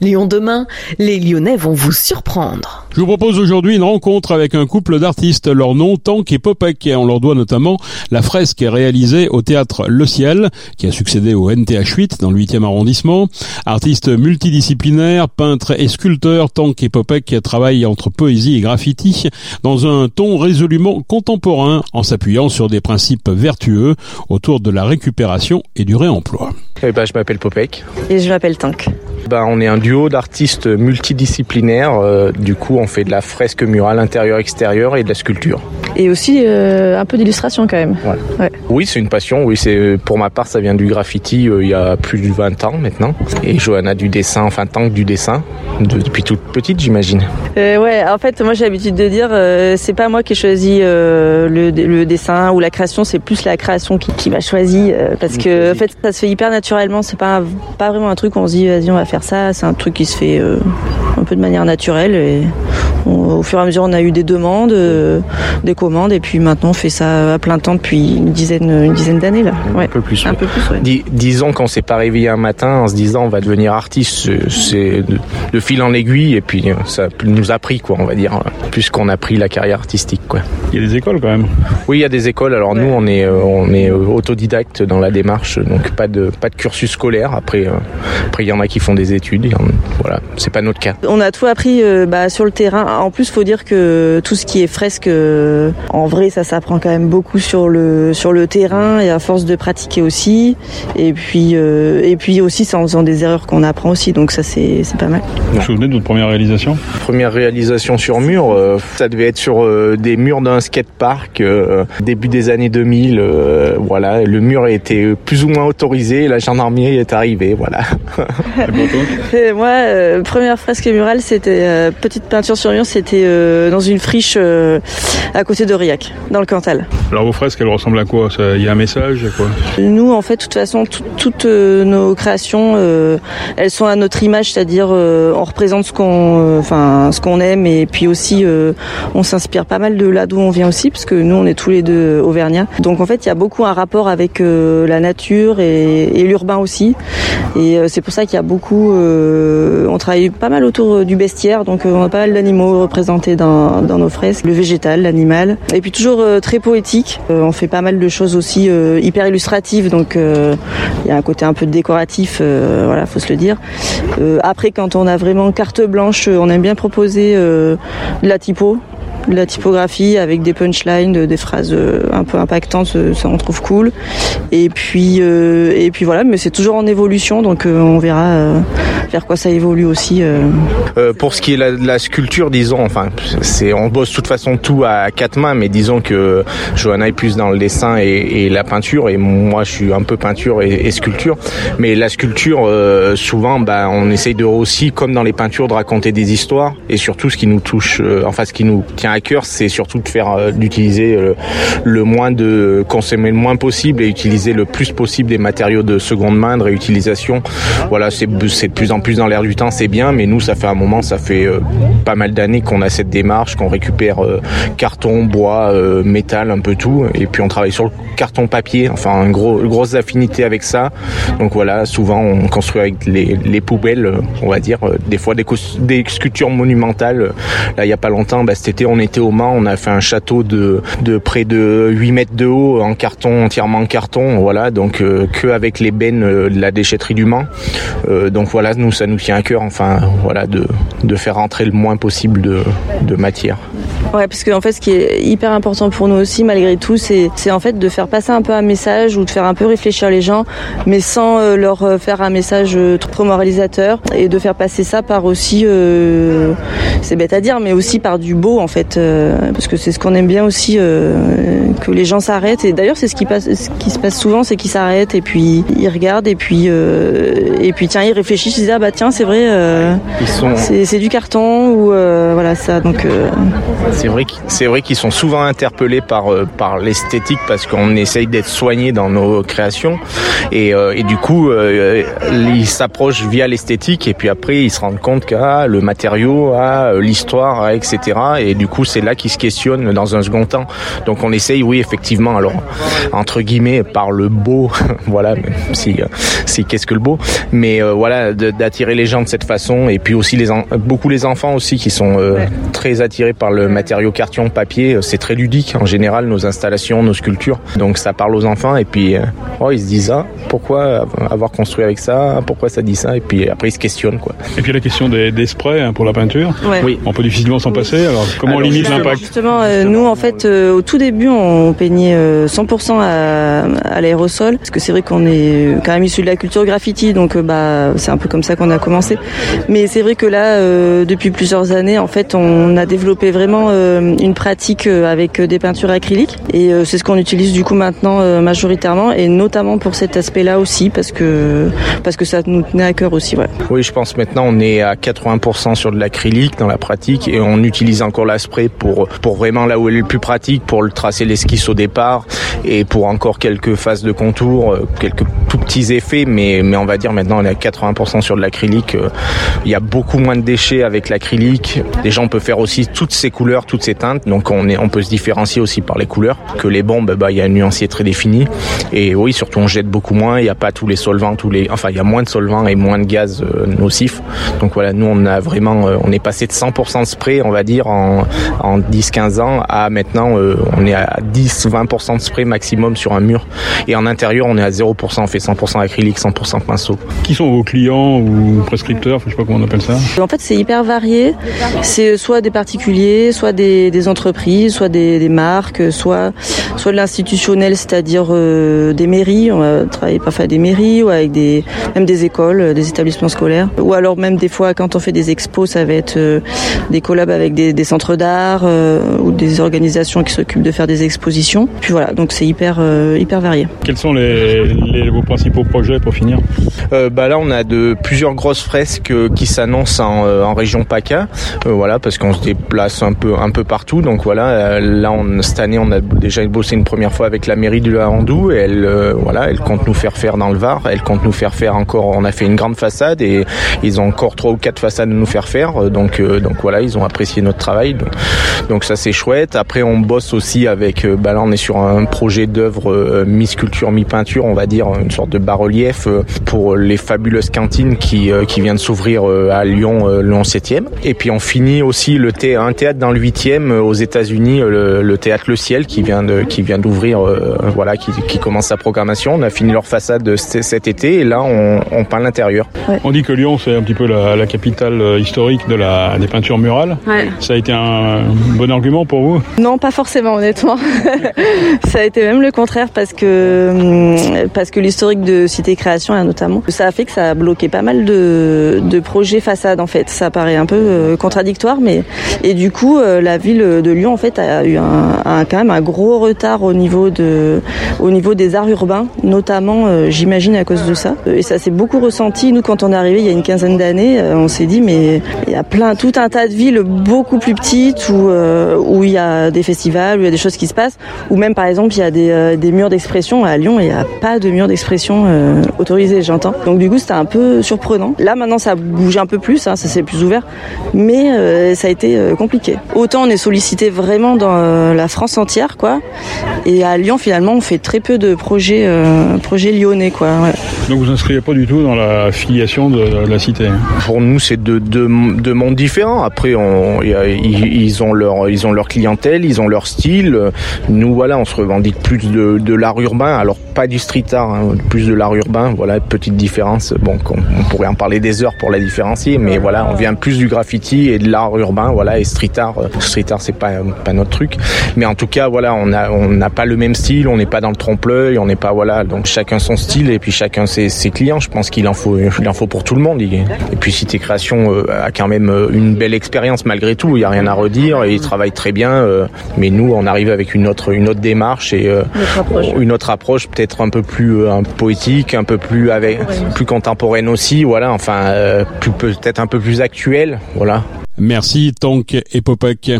Lyon demain, les Lyonnais vont vous surprendre. Je vous propose aujourd'hui une rencontre avec un couple d'artistes, leur nom Tank et Popek. On leur doit notamment la fresque réalisée au théâtre Le Ciel, qui a succédé au NTH 8 dans le 8e arrondissement. Artistes multidisciplinaires, peintres et sculpteurs, Tank et Popek travaillent entre poésie et graffiti dans un ton résolument contemporain en s'appuyant sur des principes vertueux autour de la récupération et du réemploi. Eh ben, je m'appelle Popek. Et je m'appelle Tank. Ben, on est un duo d'artistes multidisciplinaires. Euh, du coup, on fait de la fresque murale intérieur-extérieur et de la sculpture. Et aussi euh, un peu d'illustration quand même. Ouais. Ouais. Oui, c'est une passion. Oui, c'est pour ma part, ça vient du graffiti euh, il y a plus de 20 ans maintenant. Et Johanna du dessin, enfin Tank du dessin, de, depuis toute petite, j'imagine. ouais, en fait, moi j'ai l'habitude de dire, c'est pas moi qui ai choisi le, le, dessin ou la création, c'est plus la création qui, qui m'a choisi parce que en fait, ça se fait hyper naturellement. C'est pas pas vraiment un truc où on se dit vas-y on va faire ça. C'est un truc qui se fait euh, un peu de manière naturelle et au fur et à mesure, on a eu des demandes, euh, des commandes, et puis maintenant, on fait ça à plein temps depuis une dizaine, une dizaine d'années là. Ouais. Un peu plus. Un peu plus. Ouais. disons qu'on s'est pas réveillé un matin en se disant on va devenir artiste, c'est de, de, fil en aiguille, et puis euh, ça nous a pris quoi, on va dire, plus qu'on a pris la carrière artistique quoi. Il y a des écoles quand même. Oui, il y a des écoles. Alors nous, on est euh, on est autodidacte dans la démarche, donc pas de pas de cursus scolaire. Après, après il y en a qui font des études. voilà, c'est pas notre cas. On a tout appris bah, sur le terrain en plus, faut dire que tout ce qui est fresque, euh, en vrai, ça s'apprend quand même beaucoup sur le sur le terrain et à force de pratiquer aussi. Et puis euh, et puis aussi, c'est en faisant des erreurs qu'on apprend aussi. Donc ça, c'est c'est pas mal. Vous vous souvenez de votre première réalisation? Première réalisation sur mur, euh, ça devait être sur des murs d'un skatepark début des années 2000. voilà, le mur était plus ou moins autorisé. La gendarmerie est arrivée. Voilà. moi, première fresque murale, c'était petite peinture sur mur c'était euh, dans une friche euh, à côté de Riac, dans le Cantal. Alors vos fresques, elles ressemblent à quoi? Il y a un message quoi? Nous, en fait, de toute façon, toutes euh, nos créations, elles sont à notre image, c'est-à-dire on représente ce qu'on, enfin, ce qu'on aime, et puis aussi on s'inspire pas mal de là d'où on vient aussi, parce que nous, on est tous les deux auvergnats. Donc en fait, il y a beaucoup un rapport avec la nature et, et l'urbain aussi, et c'est pour ça qu'il y a beaucoup, on travaille pas mal autour du bestiaire, donc on a pas mal d'animaux représentés dans, dans, nos fresques, le végétal, l'animal, et puis toujours euh, très poétique. Euh, on fait pas mal de choses aussi euh, hyper illustratives, donc il y a un côté un peu décoratif, voilà, faut se le dire. après, quand on a vraiment carte blanche, on aime bien proposer de la typo, la typographie avec des punchlines, des phrases un peu impactantes, ça on trouve cool. Et puis et puis voilà, mais c'est toujours en évolution, donc on verra vers quoi ça évolue aussi. Euh, pour ce qui est de la, sculpture, disons, enfin, c'est on bosse de toute façon tout à quatre mains, mais disons que Johanna est plus dans le dessin et, la peinture, et moi je suis un peu peinture et, sculpture. Mais la sculpture, euh, souvent, bah, on essaye de aussi, comme dans les peintures, de raconter des histoires, et surtout ce qui nous touche, euh, enfin ce qui nous tient à cœur, c'est surtout de faire, euh, d'utiliser le, le, moins de consommer le moins possible et utiliser le plus possible des matériaux de seconde main, de réutilisation. Voilà, c'est de plus en plus dans l'air du temps, c'est bien, mais nous ça fait un moment ça fait euh, pas mal d'années qu'on a cette démarche, qu'on récupère euh, carton, bois, euh, métal, un peu tout, et puis on travaille sur le carton papier, enfin une gros, grosse affinité avec ça. Donc voilà, souvent on construit avec les, les poubelles, on va dire, des fois des, sculptures monumentales. Là, il y a pas longtemps, bah, cet été, on était au Mans, on a fait un château de, de près de 8 mètres de haut en carton, entièrement en carton, voilà, donc euh, que avec les bennes de la déchetterie du Mans. Euh, donc voilà, nous, ça nous tient à cœur, enfin, voilà, de, de faire rentrer le moins possible de, de matière. Ouais, parce que en fait, ce qui est hyper important pour nous aussi, malgré tout, c'est en fait de faire passer un peu un message ou de faire un peu réfléchir les gens, mais sans euh, leur euh, faire un message euh, trop moralisateur et de faire passer ça par aussi, euh, c'est bête à dire, mais aussi par du beau en fait, euh, parce que c'est ce qu'on aime bien aussi, euh, que les gens s'arrêtent. Et d'ailleurs, c'est ce qui passe, ce qui se passe souvent, c'est qu'ils s'arrêtent et puis ils regardent et puis et puis tiens, ils réfléchissent, ils disent ah bah tiens, c'est vrai, sont... c'est du carton ou voilà ça. Donc C'est vrai, c'est vrai qu'ils sont souvent interpellés par euh, par l'esthétique parce qu'on essaye d'être soigné dans nos créations. Et, euh, et du coup euh, ils s'approchent via l'esthétique et puis après ils se rendent compte que ah, le matériau, ah, l'histoire, ah, etc. Et du coup c'est là qu'ils se questionnent dans un second temps. Donc on essaye, oui effectivement, alors entre guillemets par le beau, voilà, si si qu'est-ce que le beau, mais voilà d'attirer les gens de cette façon. Et puis aussi les beaucoup les enfants aussi qui sont très attirés par le matériau carton, papier. C'est très ludique en général nos installations, nos sculptures. Donc ça parle aux enfants et puis oh, ils se disent ah, pourquoi avoir construit avec ça, pourquoi ça dit ça? Et puis après ils se questionnent quoi. Et puis la question des, des sprays hein, pour la peinture. Oui. On peut difficilement s'en passer. Alors comment on limite l'impact? Justement, euh, nous en fait euh, au tout début on peignait 100% euh, à, à l'aérosol parce que c'est vrai qu'on est quand même issu de la culture graffiti donc bah c'est un peu comme ça qu'on a commencé. Mais c'est vrai que là depuis plusieurs années en fait on a développé vraiment une pratique avec des peintures acryliques et c'est ce qu'on utilise du coup maintenant majoritairement et notamment pour cet aspect-là aussi parce que parce que ça nous tenait à cœur aussi. Ouais. Oui, je pense maintenant on est à 80% sur de l'acrylique dans la pratique et on utilise encore l'aspray pour pour vraiment là où elle est le plus pratique pour le tracer l'esquisse au départ et pour encore quelques phases de contour, euh, quelques tout petits effets, mais mais on va dire maintenant on est à 80% sur de l'acrylique. Euh, il y a beaucoup moins de déchets avec l'acrylique. Déjà on peut faire aussi toutes ces couleurs, toutes ces teintes, donc on est on peut se différencier aussi par les couleurs. Que les bombes, bah il y a un nuancier très défini et oui surtout on jette beaucoup moins. Il n'y a pas tous les solvants, tous les, enfin il y a moins de solvants et moins de gaz euh, nocifs. Donc voilà, nous on a vraiment, euh, on est passé de 100% de spray, on va dire en, en 10-15 ans, à maintenant on est à 10-20% de spray maximum sur un mur. Et en intérieur on est à 0%, on fait 100% acrylique, 100% pinceau. Qui sont vos clients ou prescripteurs, je sais pas comment on appelle ça? En fait c'est hyper varié. C'est soit des particuliers, soit des, des entreprises, soit des, des, marques, soit soit de l'institutionnel, c'est-à-dire des mairies. On va travailler parfois avec des mairies ou avec des même des écoles, des établissements scolaires. Ou alors même des fois quand on fait des expos, ça va être euh, des collabs avec des, des centres d'art euh, ou des organisations qui s'occupent de faire des expositions. Puis voilà, donc c'est hyper euh, hyper varié. Quels sont les, les, vos principaux projets pour finir Bah là, on a de plusieurs grosses fresques qui s'annoncent en, en, région PACA. voilà, parce qu'on se déplace un peu un peu partout. Donc voilà, là on, cette année, on a déjà bossé une première fois avec la mairie du Hahandou et elle voilà, elle compte nous faire faire dans le Var. Elle compte nous faire faire encore. On a fait une grande façade et ils ont encore trois ou quatre façades à nous faire faire. Donc euh, donc voilà, ils ont apprécié notre travail. Donc, ça c'est chouette. Après on bosse aussi avec. Euh, bah là on est sur un projet d'œuvre euh, mi sculpture mi peinture, on va dire une sorte de bas-relief pour les fabuleuses cantines qui qui vient de s'ouvrir à Lyon le 11e. Et puis on finit aussi le thé, un théâtre dans le 8e aux États-Unis, le, théâtre Le Ciel qui vient de qui vient d'ouvrir voilà qui, qui commence sa programmation. On a fini leur façade cet été et là on, on peint l'intérieur. On dit que Lyon c'est un petit peu la, la capitale euh, historique de la, des peintures murales. Ouais. Ça a été un bon argument pour Non, pas forcément honnêtement. ça a été même le contraire parce que hum, parce que l'historique de Cité Création notamment, ça a fait que ça a bloqué pas mal de, de projets façades en fait. Ça paraît un peu euh, contradictoire, mais et du coup euh, la ville de Lyon en fait a eu un, quand même un gros retard au niveau de au niveau des arts urbains, notamment j'imagine à cause de ça. Et ça s'est beaucoup ressenti nous quand on est arrivé il y a une quinzaine d'années. On s'est dit mais il y a plein tout un tas de villes beaucoup plus petites où où il y a des festivals, où il y a des choses qui se passent, ou même par exemple il y a des, des murs d'expression à Lyon, il n'y a pas de murs d'expression euh, autorisés, j'entends. Donc du coup c'était un peu surprenant. Là maintenant ça bouge un peu plus, hein, ça s'est plus ouvert, mais euh, ça a été euh, compliqué. Autant on est sollicité vraiment dans la France entière, quoi, et à Lyon finalement on fait très peu de projets, projets lyonnais, quoi. Ouais. Donc vous inscrivez pas du tout dans la filiation de, de la cité. Hein? Pour nous c'est deux, deux, deux, mondes différents. Après on, y a, ils ont leur ils ont leur clientèle, ils ont leur style. Nous voilà on se revendique plus de, de l'art urbain. Alors pas du street art, hein, plus de l'art urbain. Voilà petite différence. Bon on, on, pourrait en parler des heures pour la différencier, mais voilà on vient plus du graffiti et de l'art urbain. Voilà et street art street art c'est pas pas notre truc. Mais en tout cas voilà on a on n'a pas le même style. On n'est pas dans le trompe-l'œil. On n'est pas voilà donc chacun son style et puis chacun ses, ses clients. Je pense qu'il en faut il en faut pour tout le monde. Et puis Cité Création euh, a quand même une belle expérience malgré tout. Il y a rien à redire et ils travaillent très bien. Euh, mais nous on arrive avec une autre une autre démarche et euh, une autre approche peut-être un peu plus euh, un poétique, un peu plus avec plus contemporaine aussi. Voilà enfin euh, plus peut-être un peu plus actuelle. Voilà. Merci Tonk et Popek.